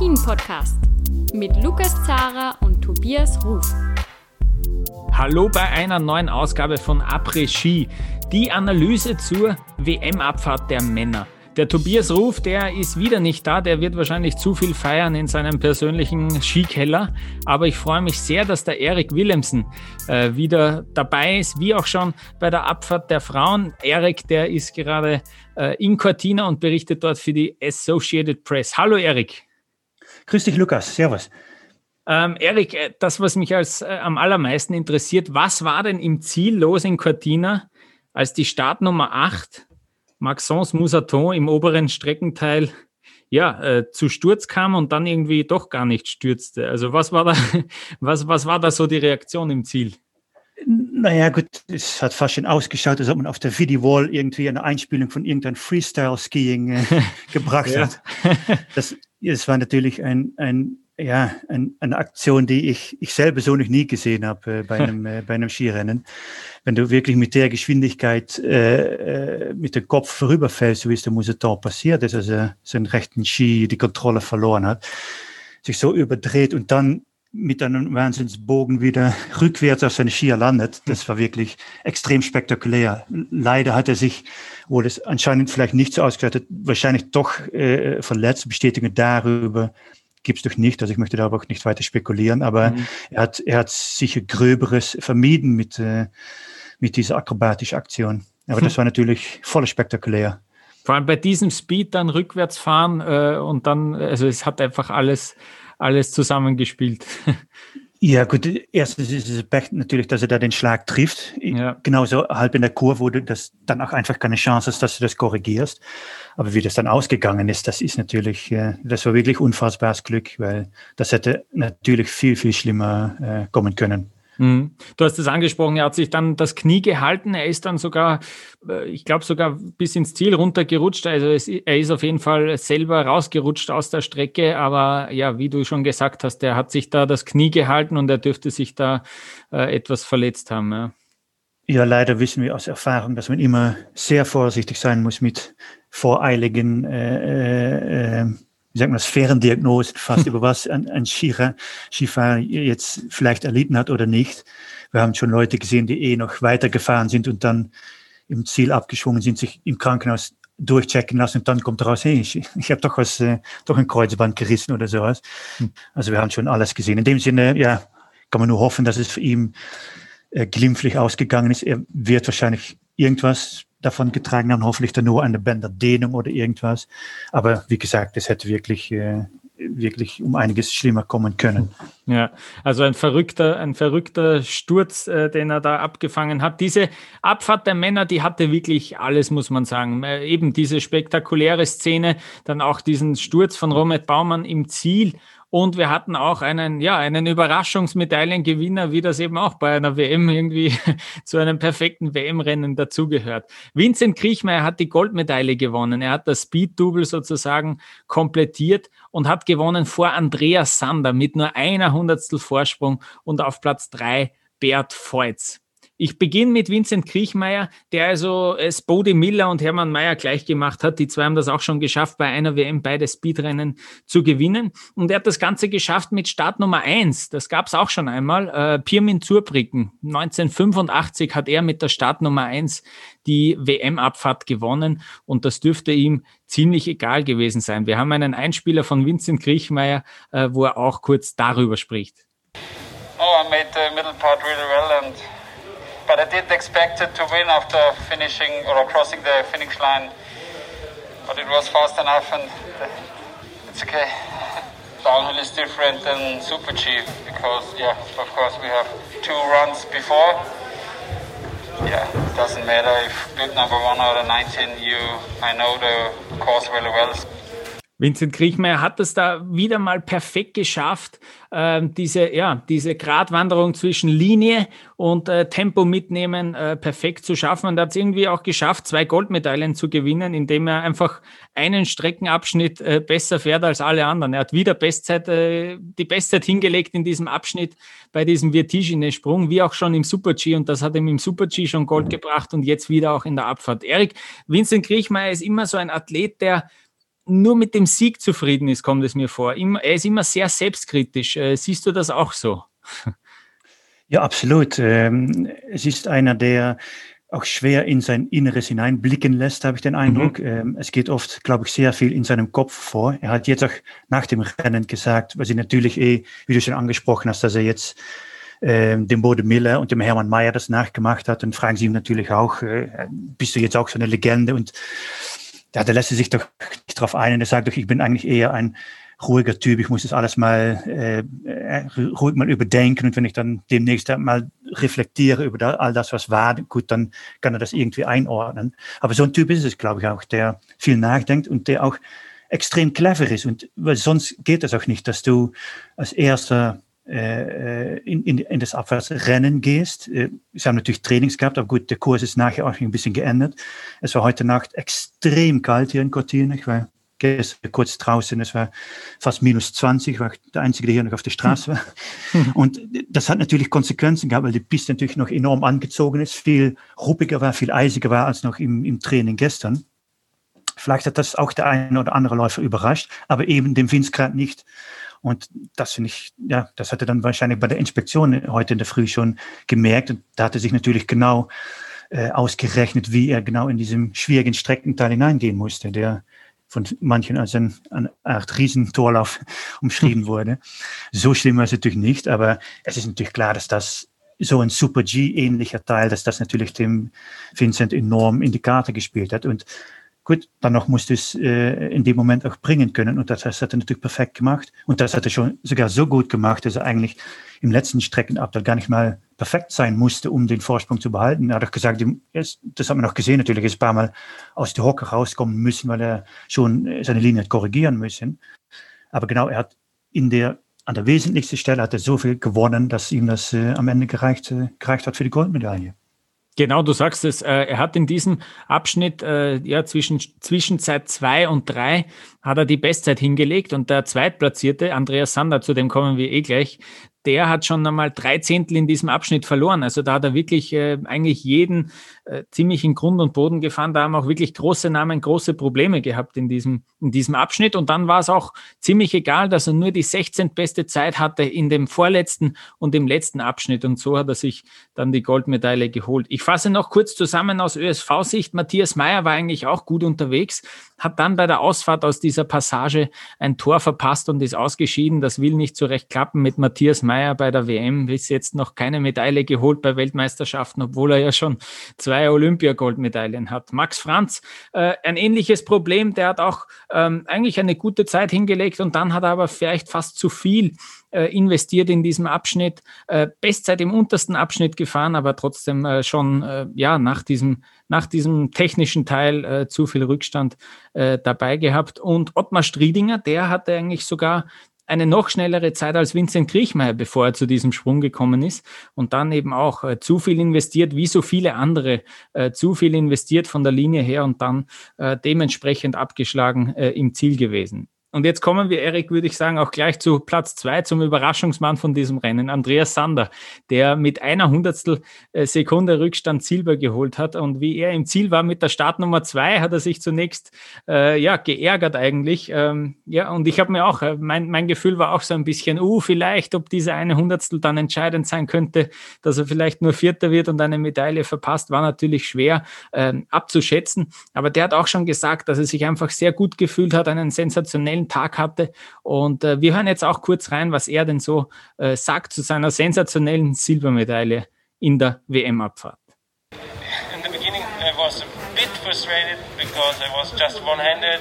Après-Ski, der Alpin-Podcast mit Lukas Zara und Tobias Ruf. Hallo bei einer neuen Ausgabe von Après-Ski, die Analyse zur WM-Abfahrt der Männer. Der Tobias Ruf, der ist wieder nicht da. Der wird wahrscheinlich zu viel feiern in seinem persönlichen Skikeller. Aber ich freue mich sehr, dass der Erik Willemsen äh, wieder dabei ist, wie auch schon bei der Abfahrt der Frauen. Erik, der ist gerade äh, in Cortina und berichtet dort für die Associated Press. Hallo Erik. Grüß dich, Lukas. Servus. Ähm, Erik, äh, das, was mich als äh, am allermeisten interessiert, was war denn im Ziel los in Cortina, als die Startnummer 8 Maxence Moussaton im oberen Streckenteil ja, äh, zu Sturz kam und dann irgendwie doch gar nicht stürzte. Also was war da, was, was war da so die Reaktion im Ziel? Naja, gut, es hat fast schon ausgeschaut, als ob man auf der Video-Wall irgendwie eine Einspielung von irgendeinem Freestyle-Skiing äh, gebracht hat. Das, das war natürlich ein, ein ja, ein, eine Aktion, die ich, ich selber so noch nie gesehen habe äh, bei, einem, äh, bei einem Skirennen. Wenn du wirklich mit der Geschwindigkeit äh, äh, mit dem Kopf vorüberfällst, so wie es der Museton passiert ist, also seinen rechten Ski die Kontrolle verloren hat, sich so überdreht und dann mit einem Wahnsinnsbogen wieder rückwärts auf seine Skier landet. Das war wirklich extrem spektakulär. Leider hat er sich, wo das anscheinend vielleicht nicht so ausgeschaut hat, wahrscheinlich doch äh, verletzt. Bestätigung darüber gibt es doch nicht. Also ich möchte da aber auch nicht weiter spekulieren, aber mhm. er, hat, er hat sicher Gröberes vermieden mit, äh, mit dieser akrobatischen Aktion. Aber mhm. das war natürlich voll spektakulär. Vor allem bei diesem Speed dann rückwärts fahren äh, und dann, also es hat einfach alles, alles zusammengespielt. Ja, gut, erstens ist es Pech natürlich, dass er da den Schlag trifft. Ja. Genauso halb in der Kurve, wo du das dann auch einfach keine Chance hast, dass du das korrigierst. Aber wie das dann ausgegangen ist, das ist natürlich, äh, das war wirklich unfassbares Glück, weil das hätte natürlich viel, viel schlimmer äh, kommen können. Mhm. Du hast es angesprochen, er hat sich dann das Knie gehalten. Er ist dann sogar, äh, ich glaube sogar bis ins Ziel runtergerutscht. Also es, er ist auf jeden Fall selber rausgerutscht aus der Strecke. Aber ja, wie du schon gesagt hast, er hat sich da das Knie gehalten und er dürfte sich da äh, etwas verletzt haben. Ja. Ja, leider wissen wir aus Erfahrung, dass man immer sehr vorsichtig sein muss mit voreiligen äh, äh, wie sagt man das, fast über was ein, ein Skifahrer, Skifahrer jetzt vielleicht erlitten hat oder nicht. Wir haben schon Leute gesehen, die eh noch weitergefahren sind und dann im Ziel abgeschwungen sind, sich im Krankenhaus durchchecken lassen und dann kommt raus, hey, ich, ich habe doch was, äh, doch ein Kreuzband gerissen oder sowas. Hm. Also wir haben schon alles gesehen. In dem Sinne, ja, kann man nur hoffen, dass es für ihn äh, glimpflich ausgegangen ist. Er wird wahrscheinlich irgendwas davon getragen haben, hoffentlich dann nur eine Bänderdehnung oder irgendwas. Aber wie gesagt, es hätte wirklich, äh, wirklich um einiges schlimmer kommen können. Ja, also ein verrückter, ein verrückter Sturz, äh, den er da abgefangen hat. Diese Abfahrt der Männer, die hatte wirklich alles, muss man sagen. Äh, eben diese spektakuläre Szene, dann auch diesen Sturz von Romet Baumann im Ziel und wir hatten auch einen, ja, einen Überraschungsmedaillengewinner, wie das eben auch bei einer WM irgendwie zu einem perfekten WM-Rennen dazugehört. Vincent Kriechmeier hat die Goldmedaille gewonnen. Er hat das Speed-Double sozusagen komplettiert und hat gewonnen vor Andreas Sander mit nur einer Hundertstel Vorsprung und auf Platz drei Bert Feutz. Ich beginne mit Vincent Kriechmeier, der also es Bodie Miller und Hermann Mayer gleich gemacht hat. Die zwei haben das auch schon geschafft, bei einer WM beide Speedrennen zu gewinnen. Und er hat das Ganze geschafft mit Start Nummer eins. Das gab es auch schon einmal. Äh, Pirmin Zurbricken. 1985 hat er mit der Start Nummer eins die WM-Abfahrt gewonnen. Und das dürfte ihm ziemlich egal gewesen sein. Wir haben einen Einspieler von Vincent Kriechmeier, äh, wo er auch kurz darüber spricht. Oh, I made the middle part really well and I didn't expect it to win after finishing or crossing the finish line. But it was fast enough, and it's okay. Downhill is different than Super G because, yeah, of course, we have two runs before. Yeah, it doesn't matter if bit number one of 19, you, I know the course really well. Vincent Kriechmeier hat es da wieder mal perfekt geschafft, äh, diese, ja, diese Gratwanderung zwischen Linie und äh, Tempo mitnehmen äh, perfekt zu schaffen. Und er hat es irgendwie auch geschafft, zwei Goldmedaillen zu gewinnen, indem er einfach einen Streckenabschnitt äh, besser fährt als alle anderen. Er hat wieder Bestzeit, äh, die Bestzeit hingelegt in diesem Abschnitt bei diesem Vertigine-Sprung, wie auch schon im Super-G. Und das hat ihm im Super-G schon Gold gebracht und jetzt wieder auch in der Abfahrt. Erik, Vincent Kriechmeier ist immer so ein Athlet, der nur mit dem Sieg zufrieden ist, kommt es mir vor. er ist immer sehr selbstkritisch. Äh, siehst du das auch so? Ja, absolut. Ähm, es ist einer, der auch schwer in sein Inneres hineinblicken lässt, habe ich den Eindruck. Mhm. Ähm, es geht oft, glaube ich, sehr viel in seinem Kopf vor. Er hat jetzt auch nach dem Rennen gesagt, was ich natürlich eh, wie du schon angesprochen hast, dass er jetzt ähm, dem Bode Miller und dem Hermann Mayer das nachgemacht hat. Und fragen sie ihm natürlich auch, äh, bist du jetzt auch so eine Legende? Und ja, da lässt sich doch nicht drauf ein. Und er sagt doch, ich bin eigentlich eher ein ruhiger Typ, ich muss das alles mal äh, äh, ruhig mal überdenken und wenn ich dann demnächst mal reflektiere über all das, was war, gut, dann kann er das irgendwie einordnen. Aber so ein Typ ist es, glaube ich, auch, der viel nachdenkt und der auch extrem clever ist und weil sonst geht es auch nicht, dass du als erster in, in, in das Abwärtsrennen gehst. Sie haben natürlich Trainings gehabt, aber gut, der Kurs ist nachher auch ein bisschen geändert. Es war heute Nacht extrem kalt hier in Cortina. Ich war gestern kurz draußen, es war fast minus 20, war der Einzige, der hier noch auf der Straße war. Und das hat natürlich Konsequenzen gehabt, weil die Piste natürlich noch enorm angezogen ist, viel ruppiger war, viel eisiger war als noch im, im Training gestern. Vielleicht hat das auch der eine oder andere Läufer überrascht, aber eben dem Windsgrad nicht. Und das finde ich, ja, das hat er dann wahrscheinlich bei der Inspektion heute in der Früh schon gemerkt. Und da hat er sich natürlich genau äh, ausgerechnet, wie er genau in diesem schwierigen Streckenteil hineingehen musste, der von manchen als ein, eine Art Riesentorlauf umschrieben wurde. So schlimm war es natürlich nicht, aber es ist natürlich klar, dass das so ein Super G-ähnlicher Teil, dass das natürlich dem Vincent enorm in die Karte gespielt hat. Und gut, dann noch musste es äh, in dem Moment auch bringen können. Und das, das hat er natürlich perfekt gemacht. Und das hat er schon sogar so gut gemacht, dass er eigentlich im letzten Streckenabteil gar nicht mal perfekt sein musste, um den Vorsprung zu behalten. Er hat auch gesagt, das hat man auch gesehen, natürlich ist ein paar Mal aus der Hocke rauskommen müssen, weil er schon äh, seine Linie hat korrigieren müssen. Aber genau, er hat in der, an der wesentlichsten Stelle hat er so viel gewonnen, dass ihm das äh, am Ende gereicht, äh, gereicht hat für die Goldmedaille. Genau, du sagst es. Äh, er hat in diesem Abschnitt äh, ja zwischen Zwischenzeit zwei und drei hat er die Bestzeit hingelegt und der Zweitplatzierte, Andreas Sander, zu dem kommen wir eh gleich, der hat schon einmal drei Zehntel in diesem Abschnitt verloren. Also da hat er wirklich äh, eigentlich jeden äh, ziemlich in Grund und Boden gefahren. Da haben auch wirklich große Namen große Probleme gehabt in diesem, in diesem Abschnitt. Und dann war es auch ziemlich egal, dass er nur die 16. beste Zeit hatte in dem vorletzten und im letzten Abschnitt. Und so hat er sich dann die Goldmedaille geholt. Ich fasse noch kurz zusammen aus ÖSV-Sicht. Matthias Meyer war eigentlich auch gut unterwegs, hat dann bei der Ausfahrt aus dieser Passage ein Tor verpasst und ist ausgeschieden. Das will nicht so recht klappen mit Matthias Meyer bei der WM. Bis jetzt noch keine Medaille geholt bei Weltmeisterschaften, obwohl er ja schon zwei Olympiagoldmedaillen hat. Max Franz, äh, ein ähnliches Problem. Der hat auch ähm, eigentlich eine gute Zeit hingelegt und dann hat er aber vielleicht fast zu viel äh, investiert in diesem Abschnitt. Äh, Bestzeit im untersten Abschnitt gefahren, aber trotzdem äh, schon äh, ja nach diesem nach diesem technischen Teil äh, zu viel Rückstand äh, dabei gehabt. Und Ottmar Striedinger, der hatte eigentlich sogar eine noch schnellere Zeit als Vincent Kriechmeier, bevor er zu diesem Sprung gekommen ist. Und dann eben auch äh, zu viel investiert, wie so viele andere, äh, zu viel investiert von der Linie her und dann äh, dementsprechend abgeschlagen äh, im Ziel gewesen. Und jetzt kommen wir, Erik, würde ich sagen, auch gleich zu Platz zwei, zum Überraschungsmann von diesem Rennen, Andreas Sander, der mit einer Hundertstel äh, Sekunde Rückstand Silber geholt hat. Und wie er im Ziel war mit der Startnummer zwei, hat er sich zunächst äh, ja geärgert eigentlich. Ähm, ja, und ich habe mir auch, äh, mein, mein Gefühl war auch so ein bisschen, uh, vielleicht, ob diese eine Hundertstel dann entscheidend sein könnte, dass er vielleicht nur Vierter wird und eine Medaille verpasst, war natürlich schwer ähm, abzuschätzen. Aber der hat auch schon gesagt, dass er sich einfach sehr gut gefühlt hat, einen sensationellen sensationellen Tag hatte. Und äh, wir hören jetzt auch kurz rein, was er denn so äh, sagt zu seiner sensationellen Silbermedaille in der WM-Abfahrt. In the beginning I was a bit frustrated because I was just one-handed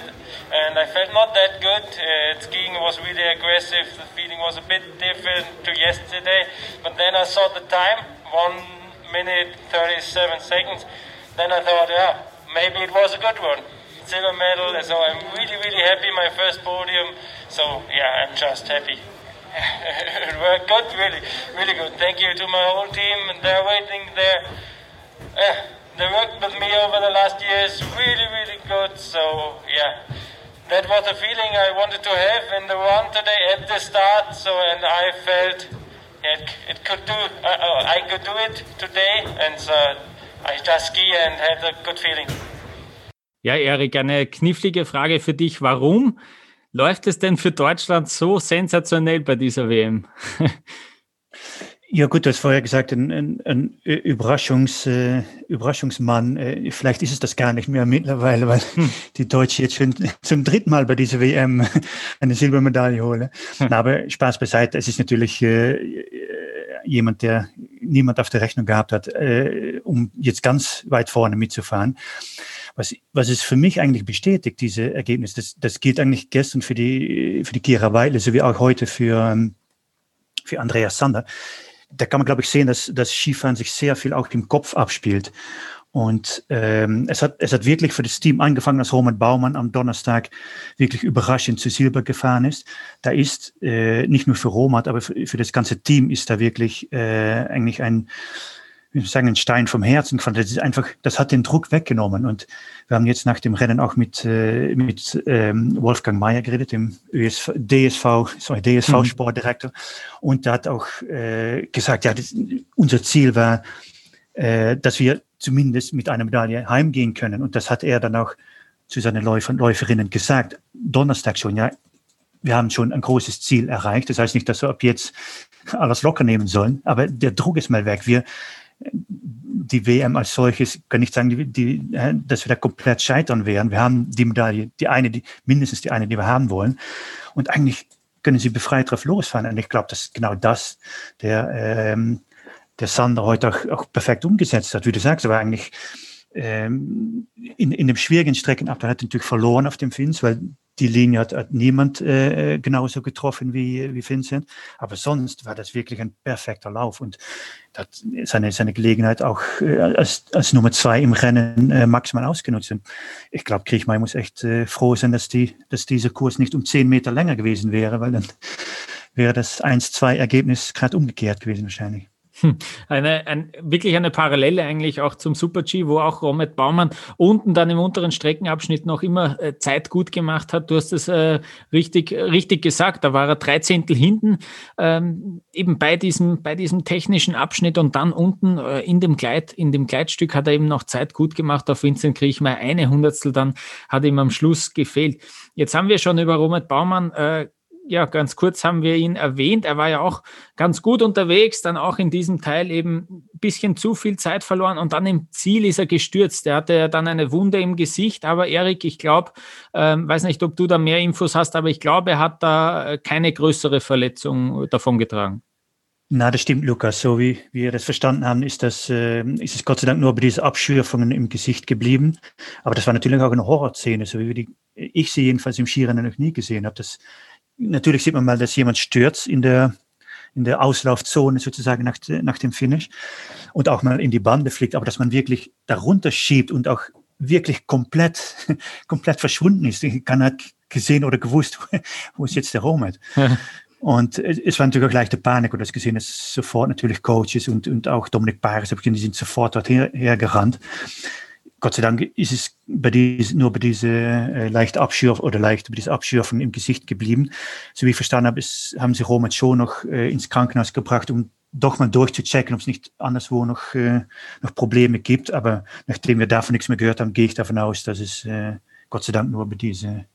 and I felt not that good. Uh, skiing was really aggressive. The feeling was a bit different to yesterday. But then I saw the time, one minute 37 seconds. Then I thought, yeah, maybe it was a good one silver medal. So I'm really, really happy. My first podium. So yeah, I'm just happy. it worked good, really, really good. Thank you to my whole team. They're waiting there. Yeah, they worked with me over the last years. Really, really good. So yeah, that was the feeling I wanted to have in the run today at the start. So and I felt it, it could do. Uh, I could do it today, and so I just ski and had a good feeling. Ja, Erik, eine knifflige Frage für dich. Warum läuft es denn für Deutschland so sensationell bei dieser WM? Ja gut, du hast vorher gesagt, ein, ein, ein Überraschungs, äh, Überraschungsmann. Äh, vielleicht ist es das gar nicht mehr mittlerweile, weil hm. die Deutschen jetzt schon zum dritten Mal bei dieser WM eine Silbermedaille holen. Hm. Aber Spaß beiseite, es ist natürlich äh, jemand, der niemand auf der Rechnung gehabt hat, äh, um jetzt ganz weit vorne mitzufahren. Was, was es für mich eigentlich bestätigt, diese Ergebnisse, das, das gilt eigentlich gestern für die, für die Kira Weile, sowie auch heute für, für Andreas Sander da kann man, glaube ich, sehen, dass das Skifahren sich sehr viel auch im Kopf abspielt. Und ähm, es, hat, es hat wirklich für das Team angefangen, dass Roman Baumann am Donnerstag wirklich überraschend zu Silber gefahren ist. Da ist äh, nicht nur für Roman, aber für, für das ganze Team ist da wirklich äh, eigentlich ein, wie sagen, ein Stein vom Herzen gefallen. Das ist einfach, das hat den Druck weggenommen. Und wir haben jetzt nach dem Rennen auch mit, äh, mit ähm, Wolfgang Mayer geredet, dem ÖSV, DSV, sorry, DSV-Sportdirektor. Mhm. Und der hat auch äh, gesagt, ja, das, unser Ziel war, äh, dass wir zumindest mit einer Medaille heimgehen können. Und das hat er dann auch zu seinen Läufern, Läuferinnen gesagt. Donnerstag schon, ja, wir haben schon ein großes Ziel erreicht. Das heißt nicht, dass wir ab jetzt alles locker nehmen sollen, aber der Druck ist mal weg. Wir, die WM als solches, kann ich sagen, die, die, dass wir da komplett scheitern werden. Wir haben die Medaille, die eine, die, mindestens die eine, die wir haben wollen. Und eigentlich können sie befreit drauf losfahren. Und ich glaube, das ist genau das, der, ähm, der Sander heute auch, auch perfekt umgesetzt hat. Wie du sagst, aber eigentlich ähm, in, in dem schwierigen Streckenabteil hat er natürlich verloren auf dem Fins, weil die Linie hat, hat niemand äh, genauso getroffen wie, wie Vincent. Aber sonst war das wirklich ein perfekter Lauf und hat seine, seine Gelegenheit auch äh, als, als Nummer zwei im Rennen äh, maximal ausgenutzt. Und ich glaube, Kriechmeier muss echt äh, froh sein, dass, die, dass dieser Kurs nicht um zehn Meter länger gewesen wäre, weil dann wäre das 1-2-Ergebnis gerade umgekehrt gewesen wahrscheinlich. Hm. Eine, ein, wirklich eine Parallele eigentlich auch zum Super-G, wo auch Romet Baumann unten dann im unteren Streckenabschnitt noch immer äh, Zeit gut gemacht hat. Du hast es äh, richtig, richtig gesagt, da war er drei Zehntel hinten, ähm, eben bei diesem, bei diesem technischen Abschnitt und dann unten äh, in dem Gleit, in dem Gleitstück hat er eben noch Zeit gut gemacht auf Vincent Kriechmeier. Eine Hundertstel dann hat ihm am Schluss gefehlt. Jetzt haben wir schon über Romet Baumann äh, ja, ganz kurz haben wir ihn erwähnt. Er war ja auch ganz gut unterwegs, dann auch in diesem Teil eben ein bisschen zu viel Zeit verloren und dann im Ziel ist er gestürzt. Er hatte ja dann eine Wunde im Gesicht, aber Erik, ich glaube, ähm, weiß nicht, ob du da mehr Infos hast, aber ich glaube, er hat da äh, keine größere Verletzung davon getragen. Na, das stimmt, Lukas. So wie wir das verstanden haben, ist das, äh, ist es Gott sei Dank nur bei diesen Abschürfungen im Gesicht geblieben. Aber das war natürlich auch eine Horrorszene, so wie die, ich sie jedenfalls im Skirennen noch nie gesehen habe. Das natürlich sieht man mal, dass jemand stürzt in der, in der Auslaufzone sozusagen nach, nach dem Finish und auch mal in die Bande fliegt, aber dass man wirklich darunter schiebt und auch wirklich komplett, komplett verschwunden ist. Keiner hat gesehen oder gewusst, wo ist jetzt der Romet. Und es war natürlich auch leichte Panik und das gesehen, dass sofort natürlich Coaches und, und auch Dominik Paris, die sind sofort dort her, hergerannt. Gott sei Dank ist es bei dies, nur bei diese äh, leicht Abschürf oder leicht bei diese Abschürfung im Gesicht geblieben. So wie ich verstanden habe, ist, haben sie Roman schon noch äh, ins Krankenhaus gebracht, um doch mal durchzuchecken, ob es nicht anderswo noch, äh, noch Probleme gibt. Aber nachdem wir davon nichts mehr gehört haben, gehe ich davon aus, dass es äh, Gott sei Dank nur bei diese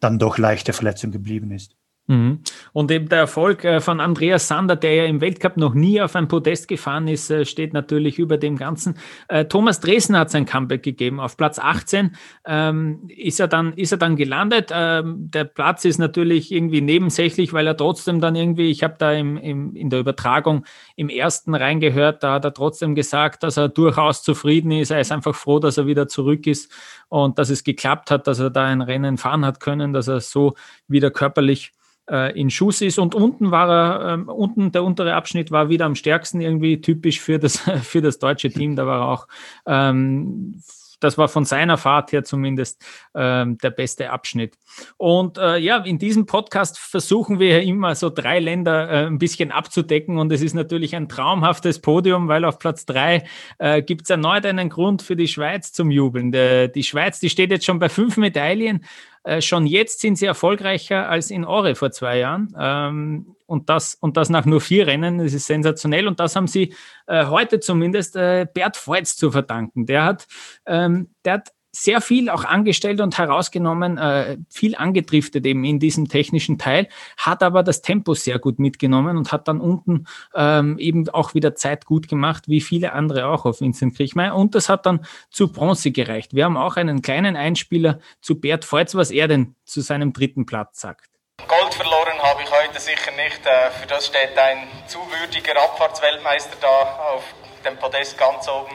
dann doch leichte Verletzung geblieben ist. Mhm. Und eben der Erfolg äh, von Andreas Sander, der ja im Weltcup noch nie auf ein Podest gefahren ist, äh, steht natürlich über dem Ganzen. Äh, Thomas Dresden hat sein Comeback gegeben. Auf Platz 18 ähm, ist, er dann, ist er dann gelandet. Ähm, der Platz ist natürlich irgendwie nebensächlich, weil er trotzdem dann irgendwie, ich habe da im, im, in der Übertragung im ersten reingehört, da hat er trotzdem gesagt, dass er durchaus zufrieden ist. Er ist einfach froh, dass er wieder zurück ist und dass es geklappt hat, dass er da ein Rennen fahren hat können, dass er so wieder körperlich äh, in Schuss ist. Und unten war er, ähm, unten der untere Abschnitt war wieder am stärksten irgendwie typisch für das, für das deutsche Team. Da war er auch ähm, das war von seiner Fahrt her zumindest ähm, der beste Abschnitt. Und äh, ja, in diesem Podcast versuchen wir ja immer so drei Länder äh, ein bisschen abzudecken und es ist natürlich ein traumhaftes Podium, weil auf Platz drei äh, gibt es erneut einen Grund für die Schweiz zum Jubeln. Der, die Schweiz, die steht jetzt schon bei fünf Medaillen. Äh, schon jetzt sind sie erfolgreicher als in Ore vor zwei Jahren. Ähm, und das, und das nach nur vier Rennen, das ist sensationell. Und das haben sie äh, heute zumindest äh, Bert Voits zu verdanken. Der hat, ähm, der hat sehr viel auch angestellt und herausgenommen, äh, viel angedriftet eben in diesem technischen Teil, hat aber das Tempo sehr gut mitgenommen und hat dann unten ähm, eben auch wieder Zeit gut gemacht, wie viele andere auch auf Vincent Kriechmeier. Und das hat dann zu Bronze gereicht. Wir haben auch einen kleinen Einspieler zu Bert Feutz, was er denn zu seinem dritten Platz sagt. Gold verloren habe ich heute sicher nicht. Äh, für das steht ein zu würdiger Abfahrtsweltmeister da auf dem Podest ganz oben.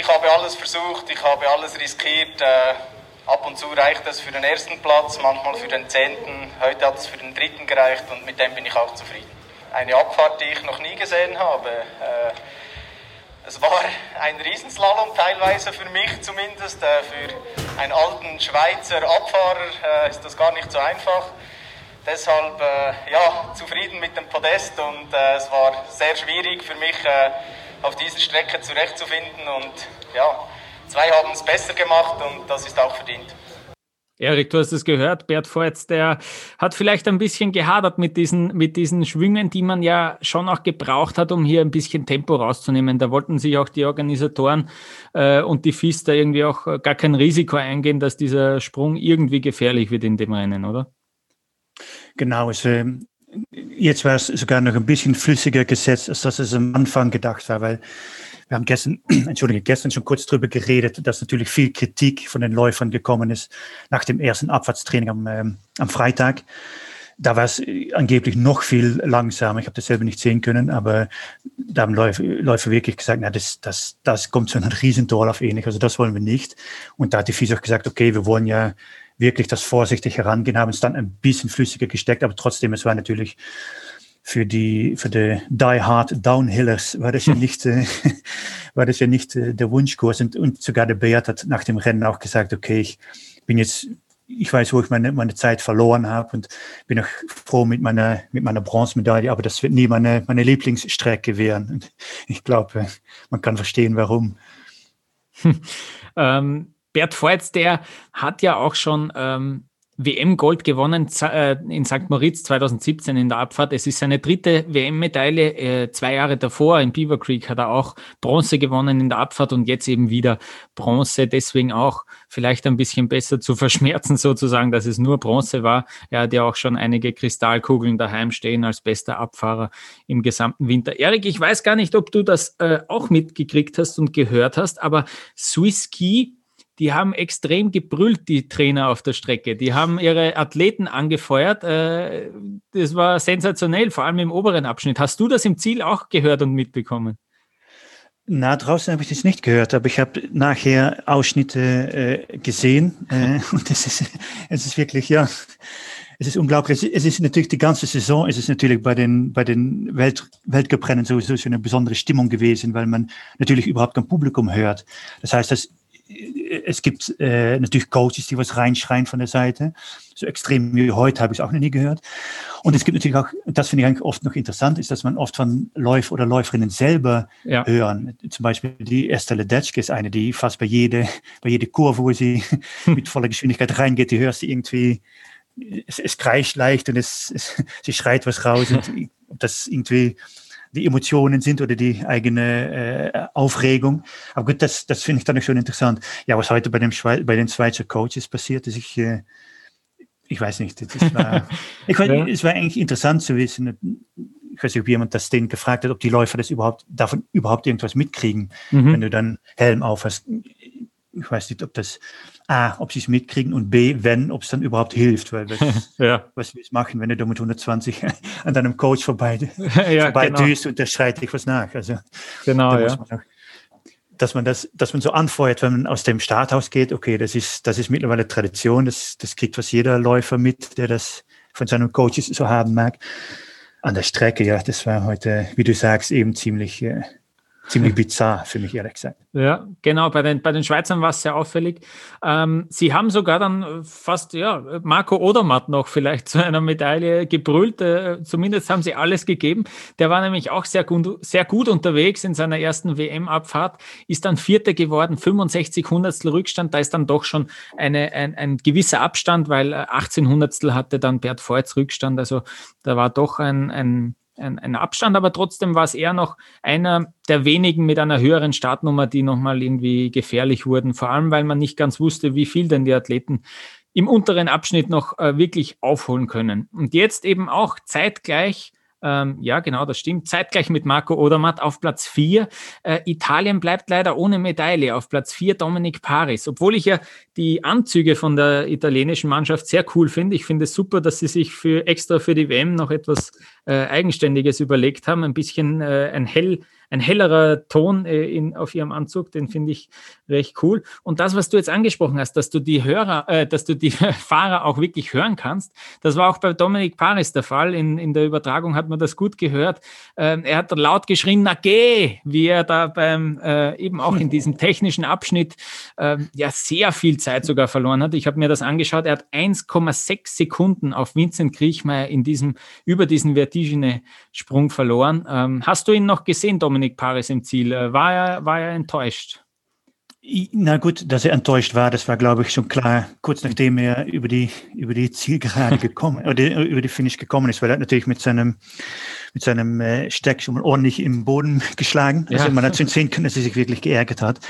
Ich habe alles versucht, ich habe alles riskiert. Äh, ab und zu reicht es für den ersten Platz, manchmal für den zehnten. Heute hat es für den dritten gereicht und mit dem bin ich auch zufrieden. Eine Abfahrt, die ich noch nie gesehen habe. Äh, es war ein Riesenslalom teilweise für mich zumindest. Für einen alten Schweizer Abfahrer ist das gar nicht so einfach deshalb äh, ja, zufrieden mit dem Podest und äh, es war sehr schwierig für mich äh, auf dieser Strecke zurechtzufinden und ja, zwei haben es besser gemacht und das ist auch verdient. Erik, du hast es gehört, Bert Voits, der hat vielleicht ein bisschen gehadert mit diesen, mit diesen Schwüngen, die man ja schon auch gebraucht hat, um hier ein bisschen Tempo rauszunehmen. Da wollten sich auch die Organisatoren äh, und die FIS da irgendwie auch gar kein Risiko eingehen, dass dieser Sprung irgendwie gefährlich wird in dem Rennen, oder? Genau, es, äh, jetzt war es sogar noch ein bisschen flüssiger gesetzt, als das es am Anfang gedacht war, weil wir haben gestern, Entschuldige, gestern schon kurz darüber geredet, dass natürlich viel Kritik von den Läufern gekommen ist nach dem ersten Abfahrtstraining am, ähm, am Freitag. Da war es angeblich noch viel langsamer. Ich habe das selber nicht sehen können, aber da haben Läufer, Läufer wirklich gesagt, na, das, das, das kommt zu einem Riesentor auf ähnlich. Also das wollen wir nicht. Und da hat die FIS auch gesagt, okay, wir wollen ja wirklich das vorsichtig herangehen, haben es dann ein bisschen flüssiger gesteckt, aber trotzdem, es war natürlich für die, für die Die Hard Downhillers war das ja nicht, äh, war das ja nicht äh, der Wunschkurs und, und sogar der Beat hat nach dem Rennen auch gesagt, okay, ich bin jetzt, ich weiß, wo ich meine, meine Zeit verloren habe und bin auch froh mit meiner, mit meiner Bronzemedaille, aber das wird nie meine, meine Lieblingsstrecke werden. Und ich glaube, man kann verstehen, warum. ähm, Bert Voits, der hat ja auch schon ähm, WM-Gold gewonnen äh, in St. Moritz 2017 in der Abfahrt. Es ist seine dritte WM-Medaille. Äh, zwei Jahre davor in Beaver Creek hat er auch Bronze gewonnen in der Abfahrt und jetzt eben wieder Bronze. Deswegen auch vielleicht ein bisschen besser zu verschmerzen sozusagen, dass es nur Bronze war. Er hat ja auch schon einige Kristallkugeln daheim stehen als bester Abfahrer im gesamten Winter. Erik, ich weiß gar nicht, ob du das äh, auch mitgekriegt hast und gehört hast, aber Swiss Ski die haben extrem gebrüllt, die Trainer auf der Strecke. Die haben ihre Athleten angefeuert. Äh, das war sensationell, vor allem im oberen Abschnitt. Hast du das im Ziel auch gehört und mitbekommen? Na, draußen habe ich das nicht gehört, aber ich habe nachher Ausschnitte äh, gesehen äh, und es ist, es ist wirklich, ja, es ist unglaublich. Es ist natürlich die ganze Saison, es ist natürlich bei den, bei den Welt, Weltcuprennen sowieso so eine besondere Stimmung gewesen, weil man natürlich überhaupt kein Publikum hört. Das heißt, das es gibt äh, natürlich Coaches, die was reinschreien von der Seite. So extrem wie heute habe ich es auch noch nie gehört. Und es gibt natürlich auch, das finde ich eigentlich oft noch interessant, ist, dass man oft von Läufer oder Läuferinnen selber ja. hören. Zum Beispiel die Esther Ledetschke ist eine, die fast bei jede, bei jede Kurve, wo sie mit voller Geschwindigkeit reingeht, die hörst du irgendwie, es, es kreischt leicht und es, es, sie schreit was raus und das irgendwie die Emotionen sind oder die eigene äh, Aufregung. Aber gut, das, das finde ich dann schon interessant. Ja, was heute bei, dem Schwe bei den Schweizer Coaches passiert ist, ich, äh, ich weiß nicht. Das war, ich ja. Es war eigentlich interessant zu wissen. Ich weiß nicht, ob jemand das denen gefragt hat, ob die Läufer das überhaupt, davon überhaupt irgendwas mitkriegen, mhm. wenn du dann Helm auf hast. Ich weiß nicht, ob das A, ob sie es mitkriegen und B, wenn, ob es dann überhaupt hilft, weil was, ja. was wir machen, wenn du da mit 120 an deinem Coach vorbei, ja, vorbei genau. düst und der schreit dich was nach. Also, genau, ja. Man dass man das, dass man so anfeuert, wenn man aus dem Starthaus geht, okay, das ist, das ist mittlerweile Tradition, das, das kriegt was jeder Läufer mit, der das von seinem Coach so haben mag. An der Strecke, ja, das war heute, wie du sagst, eben ziemlich, äh, ziemlich bizarr für mich, ehrlich gesagt. Ja, genau. Bei den, bei den Schweizern war es sehr auffällig. Ähm, sie haben sogar dann fast, ja, Marco Odermatt noch vielleicht zu einer Medaille gebrüllt. Äh, zumindest haben sie alles gegeben. Der war nämlich auch sehr gut, sehr gut unterwegs in seiner ersten WM-Abfahrt, ist dann Vierter geworden, 65 Hundertstel Rückstand. Da ist dann doch schon eine, ein, ein gewisser Abstand, weil 18 äh, Hundertstel hatte dann Bert Voits Rückstand. Also da war doch ein, ein ein, ein, Abstand, aber trotzdem war es eher noch einer der wenigen mit einer höheren Startnummer, die nochmal irgendwie gefährlich wurden, vor allem weil man nicht ganz wusste, wie viel denn die Athleten im unteren Abschnitt noch äh, wirklich aufholen können. Und jetzt eben auch zeitgleich ähm, ja, genau, das stimmt. Zeitgleich mit Marco Odermatt auf Platz 4. Äh, Italien bleibt leider ohne Medaille. Auf Platz 4 Dominik Paris. Obwohl ich ja die Anzüge von der italienischen Mannschaft sehr cool finde. Ich finde es super, dass sie sich für extra für die WM noch etwas äh, Eigenständiges überlegt haben. Ein bisschen äh, ein hell ein hellerer Ton äh, in, auf ihrem Anzug, den finde ich recht cool. Und das, was du jetzt angesprochen hast, dass du die Hörer, äh, dass du die Fahrer auch wirklich hören kannst, das war auch bei Dominik Paris der Fall. In, in der Übertragung hat man das gut gehört. Ähm, er hat laut geschrien, na geh, wie er da beim äh, eben auch in diesem technischen Abschnitt äh, ja sehr viel Zeit sogar verloren hat. Ich habe mir das angeschaut. Er hat 1,6 Sekunden auf Vincent Kriechmeier in diesem über diesen Vertigine-Sprung verloren. Ähm, hast du ihn noch gesehen, Dominik? Dominik Paris im Ziel. Äh, war er, war er enttäuscht? Na gut, dass er enttäuscht war, das war, glaube ich, schon klar, kurz nachdem er über die, über die Zielgerade gekommen, oder über die Finish gekommen ist, weil er natürlich mit seinem, mit seinem äh, Steck schon ordentlich im Boden geschlagen. Ja. Also man hat schon sehen können, dass er sich wirklich geärgert hat.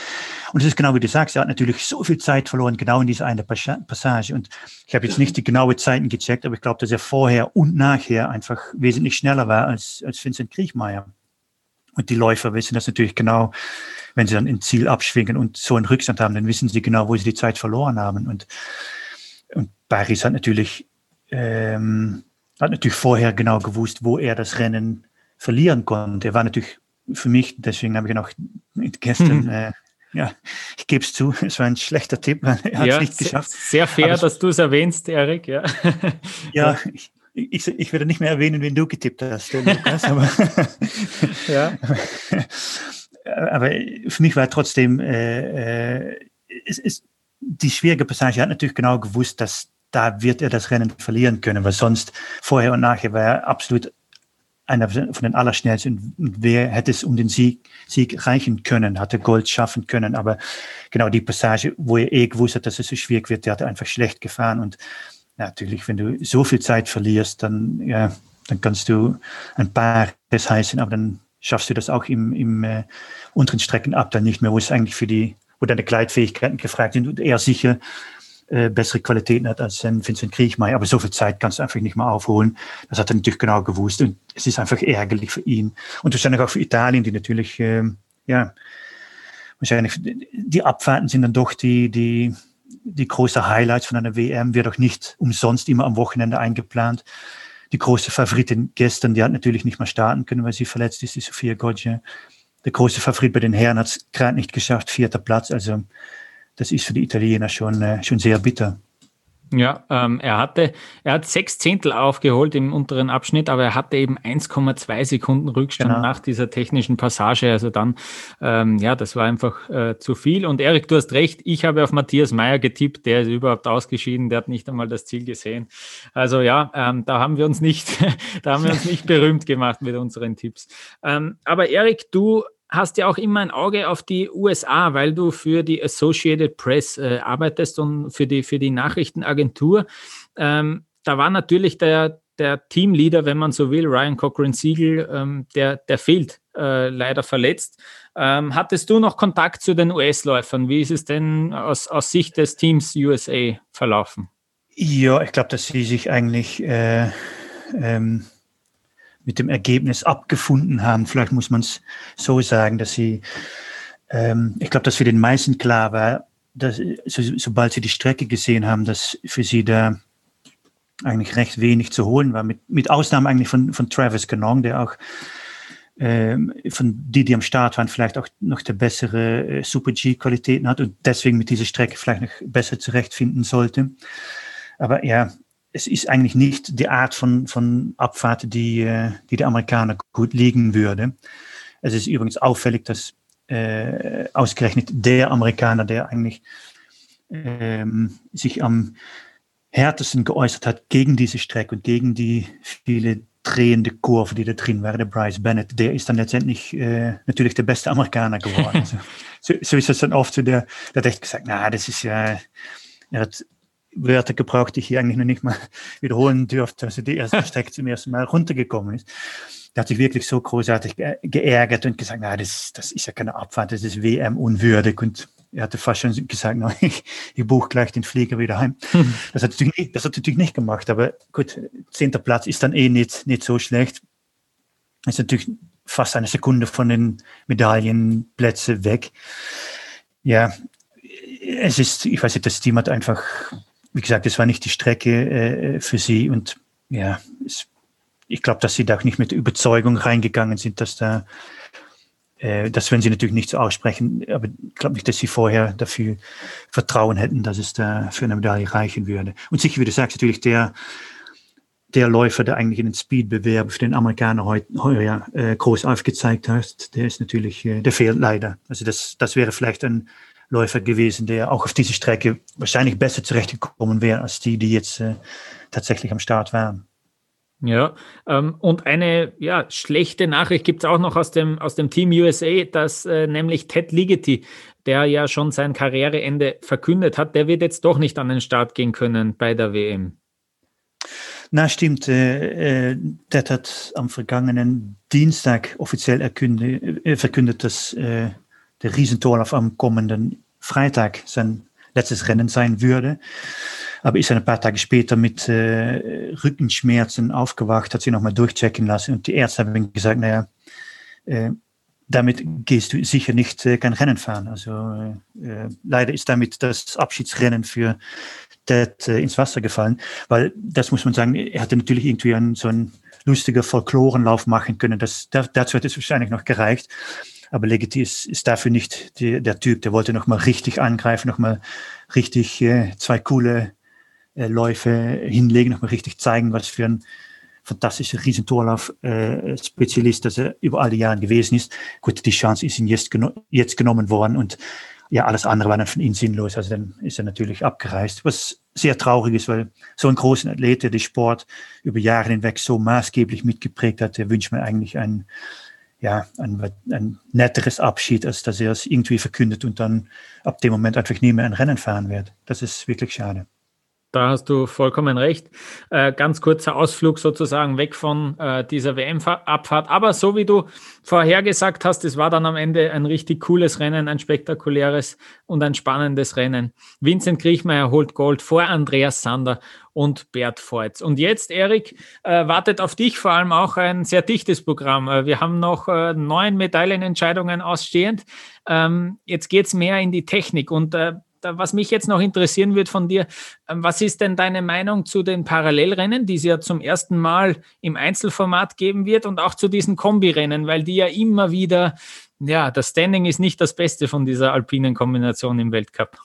Und es ist genau wie du sagst, er hat natürlich so viel Zeit verloren, genau in dieser eine Passage. Und ich habe jetzt nicht die genaue Zeiten gecheckt, aber ich glaube, dass er vorher und nachher einfach wesentlich schneller war als, als Vincent Kriechmeier. Und die Läufer wissen das natürlich genau, wenn sie dann ins Ziel abschwingen und so einen Rückstand haben, dann wissen sie genau, wo sie die Zeit verloren haben. Und, und Paris hat natürlich, ähm, hat natürlich vorher genau gewusst, wo er das Rennen verlieren konnte. Er war natürlich für mich, deswegen habe ich ihn auch gestern, mhm. äh, ja, ich gebe es zu, es war ein schlechter Tipp, er hat ja, es nicht geschafft. Sehr fair, dass du es erwähnst, Erik. Ja, ja ich, ich, ich werde nicht mehr erwähnen, wen du getippt hast, Lukas, aber, ja. aber für mich war trotzdem, äh, äh, es ist, die schwierige Passage hat natürlich genau gewusst, dass da wird er das Rennen verlieren können, weil sonst vorher und nachher war er absolut einer von den Allerschnellsten. Und wer hätte es um den Sieg, Sieg reichen können, hatte Gold schaffen können. Aber genau die Passage, wo er eh gewusst hat, dass es so schwierig wird, der hat einfach schlecht gefahren. Und natürlich, wenn du so viel Zeit verlierst, dann, ja, dann kannst du ein paar das heißen, aber dann schaffst du das auch im, im äh, unteren Strecken ab, dann nicht mehr, wo es eigentlich für die, wo deine Gleitfähigkeiten gefragt sind und eher sicher äh, bessere Qualitäten hat als ein Vincent Kriechmeier. Aber so viel Zeit kannst du einfach nicht mehr aufholen. Das hat er natürlich genau gewusst und es ist einfach ärgerlich für ihn. Und wahrscheinlich auch für Italien, die natürlich, äh, ja, wahrscheinlich, die Abfahrten sind dann doch die, die, die große Highlights von einer WM wird auch nicht umsonst immer am Wochenende eingeplant. Die große Favoritin gestern, die hat natürlich nicht mehr starten können, weil sie verletzt ist, die Sophia Goggia. Der große Favorit bei den Herren hat es gerade nicht geschafft, vierter Platz. Also das ist für die Italiener schon, äh, schon sehr bitter. Ja, ähm, er hatte, er hat sechs Zehntel aufgeholt im unteren Abschnitt, aber er hatte eben 1,2 Sekunden Rückstand genau. nach dieser technischen Passage. Also dann, ähm, ja, das war einfach äh, zu viel. Und Erik, du hast recht, ich habe auf Matthias Meyer getippt, der ist überhaupt ausgeschieden, der hat nicht einmal das Ziel gesehen. Also ja, ähm, da haben wir uns nicht, da haben wir uns nicht berühmt gemacht mit unseren Tipps. Ähm, aber Erik, du hast ja auch immer ein Auge auf die USA, weil du für die Associated Press äh, arbeitest und für die, für die Nachrichtenagentur. Ähm, da war natürlich der, der Teamleader, wenn man so will, Ryan Cochran Siegel, ähm, der, der fehlt äh, leider verletzt. Ähm, hattest du noch Kontakt zu den US-Läufern? Wie ist es denn aus, aus Sicht des Teams USA verlaufen? Ja, ich glaube, dass sie sich eigentlich äh, ähm, mit dem Ergebnis abgefunden haben. Vielleicht muss man es so sagen, dass sie, ähm, ich glaube, dass für den meisten klar war, dass so, sobald sie die Strecke gesehen haben, dass für sie da eigentlich recht wenig zu holen war, mit, mit Ausnahme eigentlich von, von Travis Canong, der auch ähm, von die, die am Start waren, vielleicht auch noch der bessere äh, Super-G-Qualitäten hat und deswegen mit dieser Strecke vielleicht noch besser zurechtfinden sollte. Aber ja, es ist eigentlich nicht die Art von, von Abfahrt, die, äh, die der Amerikaner gut liegen würde. Es ist übrigens auffällig, dass äh, ausgerechnet der Amerikaner, der eigentlich ähm, sich am härtesten geäußert hat gegen diese Strecke und gegen die viele drehende Kurve, die da drin war, der Bryce Bennett, der ist dann letztendlich äh, natürlich der beste Amerikaner geworden. also, so, so, ist es dann oft so, der, der hat echt gesagt, na, das ist ja, er hat Wörter gebraucht, die ich hier eigentlich noch nicht mal wiederholen dürfte. Also die erste Strecke zum ersten Mal runtergekommen ist. der hat sich wirklich so großartig geärgert und gesagt, na, das, das ist ja keine Abfahrt, das ist WM unwürdig und er hatte fast schon gesagt, na, ich, ich buche gleich den Flieger wieder heim. Mhm. Das, hat natürlich nicht, das hat natürlich nicht gemacht, aber gut, zehnter Platz ist dann eh nicht, nicht so schlecht. Ist natürlich fast eine Sekunde von den Medaillenplätzen weg. Ja, es ist, ich weiß nicht, das Team hat einfach, wie gesagt, es war nicht die Strecke äh, für sie und ja, es, ich glaube, dass sie da auch nicht mit Überzeugung reingegangen sind, dass da, äh, das werden sie natürlich nicht so aussprechen, aber ich glaube nicht, dass sie vorher dafür Vertrauen hätten, dass es da für eine Medaille reichen würde. Und sicher, wie du sagst, natürlich der, der Läufer, der eigentlich in den Speedbewerb für den Amerikaner heute heuer äh, groß aufgezeigt hat, der ist natürlich, äh, der fehlt leider. Also das, das wäre vielleicht ein Läufer gewesen, der auch auf diese Strecke wahrscheinlich besser zurechtgekommen wäre als die, die jetzt äh, tatsächlich am Start waren. Ja, ähm, und eine ja, schlechte Nachricht gibt es auch noch aus dem, aus dem Team USA, dass äh, nämlich Ted Ligeti, der ja schon sein Karriereende verkündet hat, der wird jetzt doch nicht an den Start gehen können bei der WM. Na, stimmt. Äh, äh, Ted hat am vergangenen Dienstag offiziell erkünde, äh, verkündet, dass äh, der Riesentorlauf am kommenden Freitag sein letztes Rennen sein würde. Aber ist ein paar Tage später mit äh, Rückenschmerzen aufgewacht, hat sie nochmal durchchecken lassen und die Ärzte haben gesagt, naja, äh, damit gehst du sicher nicht äh, kein Rennen fahren. Also leider ist damit das Abschiedsrennen für Ted ins Wasser gefallen, weil das muss man sagen, er hatte natürlich irgendwie einen, so einen lustiger Folklorenlauf machen können. Das, dazu hat es wahrscheinlich noch gereicht. Aber Legiti ist, ist dafür nicht die, der Typ. Der wollte nochmal richtig angreifen, nochmal richtig äh, zwei coole äh, Läufe hinlegen, nochmal richtig zeigen, was für ein fantastischer Riesentorlauf-Spezialist, äh, dass er über all die Jahre gewesen ist. Gut, die Chance ist ihm jetzt, geno jetzt genommen worden und ja, alles andere war dann von ihm sinnlos. Also dann ist er natürlich abgereist, was sehr traurig ist, weil so ein großer Athlet, der den Sport über Jahre hinweg so maßgeblich mitgeprägt hat, der wünscht mir eigentlich einen ja, ein, ein netteres Abschied, als dass er es irgendwie verkündet und dann ab dem Moment einfach nie mehr ein Rennen fahren wird. Das ist wirklich schade. Da hast du vollkommen recht. Äh, ganz kurzer Ausflug sozusagen weg von äh, dieser WM-Abfahrt. Aber so wie du vorher gesagt hast, es war dann am Ende ein richtig cooles Rennen, ein spektakuläres und ein spannendes Rennen. Vincent Kriechmeier holt Gold vor Andreas Sander und Bert Voits. Und jetzt, Erik, äh, wartet auf dich vor allem auch ein sehr dichtes Programm. Äh, wir haben noch äh, neun Medaillenentscheidungen ausstehend. Ähm, jetzt geht's mehr in die Technik und äh, was mich jetzt noch interessieren wird von dir, ähm, was ist denn deine Meinung zu den Parallelrennen, die es ja zum ersten Mal im Einzelformat geben wird und auch zu diesen Kombirennen, weil die ja immer wieder, ja, das Standing ist nicht das Beste von dieser alpinen Kombination im Weltcup.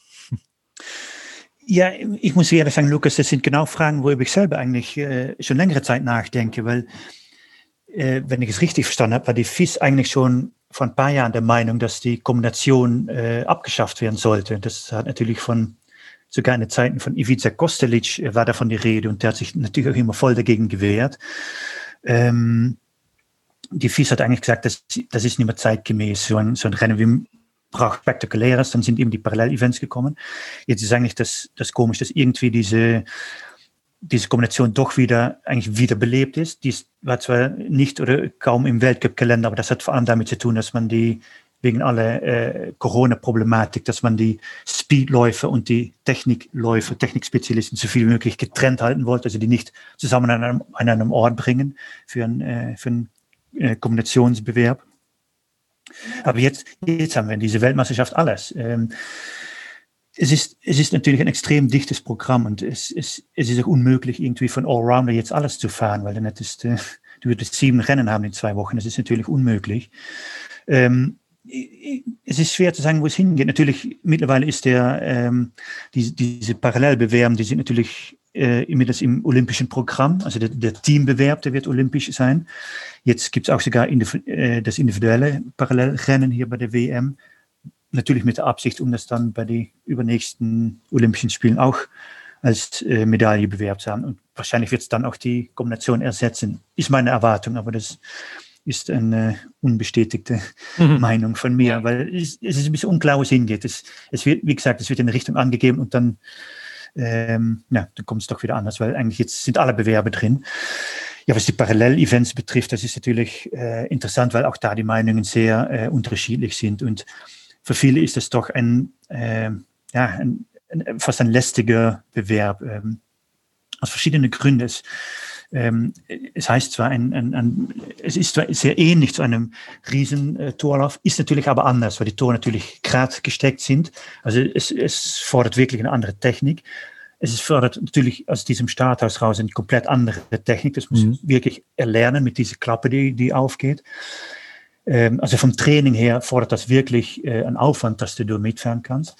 Ja, ich muss ehrlich sagen, Lukas, das sind genau Fragen, worüber ich selber eigentlich äh, schon längere Zeit nachdenke, weil, äh, wenn ich es richtig verstanden habe, war die FIS eigentlich schon vor ein paar Jahren der Meinung, dass die Kombination äh, abgeschafft werden sollte. Das hat natürlich von sogar in den Zeiten von Ivica Kostelic äh, war davon die Rede und der hat sich natürlich auch immer voll dagegen gewehrt. Ähm, die FIS hat eigentlich gesagt, das, das ist nicht mehr zeitgemäß. So ein, so ein Rennen wie braucht spektakuläres, dann sind eben die Parallelevents gekommen. Jetzt ist eigentlich das, das komisch, dass irgendwie diese diese Kombination doch wieder eigentlich wiederbelebt ist. Die war zwar nicht oder kaum im Weltcup-Kalender, aber das hat vor allem damit zu tun, dass man die wegen aller äh, Corona-Problematik, dass man die Speedläufer und die Technikläufer, Technikspezialisten so viel wie möglich getrennt halten wollte, also die nicht zusammen an einem, an einem Ort bringen für einen, äh, für einen äh, Kombinationsbewerb. Aber jetzt, jetzt haben wir in dieser Weltmeisterschaft alles. Ähm, es ist, es ist natürlich ein extrem dichtes Programm und es, es, es ist auch unmöglich, irgendwie von Allrounder jetzt alles zu fahren, weil dann hättest äh, du würdest sieben Rennen haben in zwei Wochen. Das ist natürlich unmöglich. Ähm, es ist schwer zu sagen, wo es hingeht. Natürlich, mittlerweile ist der, ähm, die, diese Parallelbewerben, die sind natürlich äh, im olympischen Programm. Also der, der Teambewerb, der wird olympisch sein. Jetzt gibt es auch sogar äh, das individuelle Parallelrennen hier bei der WM natürlich mit der Absicht, um das dann bei den übernächsten Olympischen Spielen auch als äh, Medaille bewerbt zu haben. Und wahrscheinlich wird es dann auch die Kombination ersetzen, ist meine Erwartung, aber das ist eine unbestätigte mhm. Meinung von mir, weil es, es, ist ein bisschen unklar, wo es hingeht. Es, es wird, wie gesagt, es wird in eine Richtung angegeben und dann, ähm, ja, dann kommt es doch wieder anders, weil eigentlich jetzt sind alle Bewerber drin. Ja, was die Parallel-Events betrifft, das ist natürlich äh, interessant, weil auch da die Meinungen sehr äh, unterschiedlich sind. Und für viele ist es doch ein, äh, ja, ein, ein, fast ein lästiger Bewerb. Ähm, aus verschiedenen Gründen. Es, ähm, es heißt zwar, ein, ein, ein, es ist zwar sehr ähnlich zu einem Riesentorlauf, ist natürlich aber anders, weil die Tore natürlich gerade gesteckt sind. Also es, es fordert wirklich eine andere Technik es fördert natürlich aus diesem Starthaus raus eine komplett andere Technik. Das muss mhm. wirklich erlernen mit dieser Klappe, die, die aufgeht. Ähm, also vom Training her fordert das wirklich äh, einen Aufwand, dass du mitfahren kannst.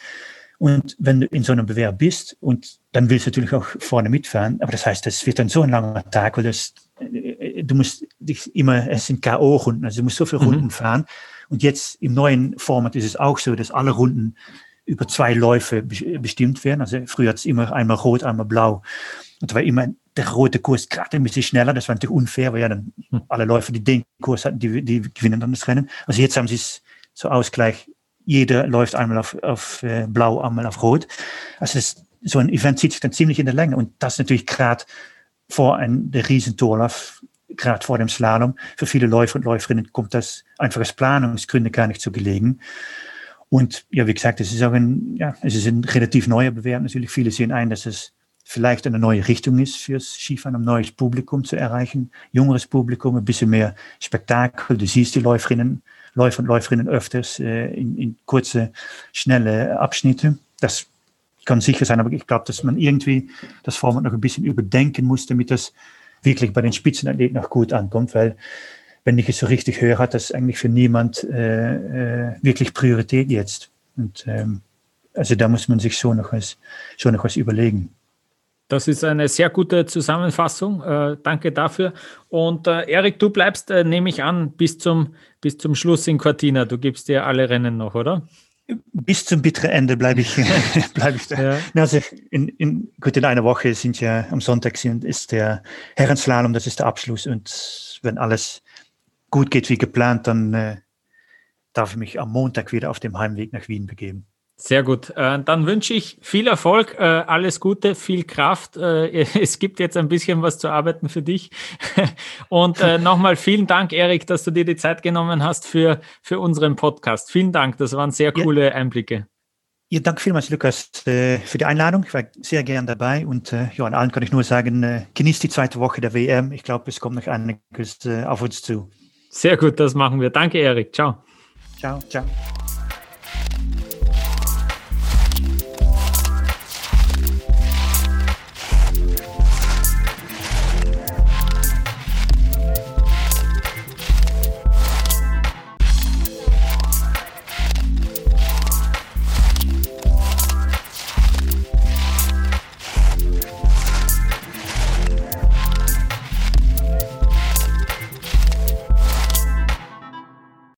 Und wenn du in so einem Bewerb bist und dann willst du natürlich auch vorne mitfahren, aber das heißt, das wird dann so ein langer Tag, weil das, äh, du musst dich immer, es sind K.O.-Runden, also du musst so viele mhm. Runden fahren. Und jetzt im neuen Format ist es auch so, dass alle Runden über zwei Läufe bestimmt werden. Also früher hat es immer einmal rot, einmal blau. Und da war immer der rote Kurs gerade ein bisschen schneller. Das war natürlich unfair, weil ja dann hm. alle Läufer, die den Kurs hatten, die, die gewinnen dann das Rennen. Also jetzt haben sie es so Ausgleich. Jeder läuft einmal auf, auf äh, blau, einmal auf rot. Also das, so ein Event zieht sich dann ziemlich in der Länge. Und das natürlich gerade vor ein, der Riesentorlauf, gerade vor dem Slalom. Für viele Läufer und Läuferinnen kommt das einfach aus Planungsgründen gar nicht so gelegen. Und ja, wie gesagt, es ist auch ein, ja, es ist ein relativ neuer Bewerb. Natürlich, viele sehen ein, dass es vielleicht eine neue Richtung ist fürs Skifahren, um neues Publikum zu erreichen, jüngeres Publikum, ein bisschen mehr Spektakel. Du siehst die Läuferinnen, Läufer und Läuferinnen öfters äh, in, in kurze, schnelle Abschnitte. Das kann sicher sein, aber ich glaube, dass man irgendwie das Format noch ein bisschen überdenken muss, damit das wirklich bei den Spitzenathleten auch gut ankommt, weil wenn ich es so richtig höre, hat das eigentlich für niemand äh, äh, wirklich Priorität jetzt. Und ähm, also da muss man sich schon noch was, schon noch was überlegen. Das ist eine sehr gute Zusammenfassung. Äh, danke dafür. Und äh, Erik, du bleibst, äh, nehme ich an, bis zum, bis zum Schluss in Cortina. Du gibst dir alle Rennen noch, oder? Bis zum bitteren Ende bleibe ich, bleib ich da. Ja. Also in, in, gut, in einer Woche sind ja am Sonntag sind, ist der Herrenslalom, das ist der Abschluss. Und wenn alles gut geht wie geplant, dann äh, darf ich mich am Montag wieder auf dem Heimweg nach Wien begeben. Sehr gut. Äh, dann wünsche ich viel Erfolg, äh, alles Gute, viel Kraft. Äh, es gibt jetzt ein bisschen was zu arbeiten für dich. Und nochmal vielen Dank, Erik, dass du dir die Zeit genommen hast für, für unseren Podcast. Vielen Dank, das waren sehr coole Einblicke. Ja, danke vielmals, Lukas, für die Einladung. Ich war sehr gern dabei und ja, an allen kann ich nur sagen, genießt die zweite Woche der WM. Ich glaube, es kommt noch einiges auf uns zu. Sehr gut, das machen wir. Danke, Erik. Ciao. Ciao, ciao.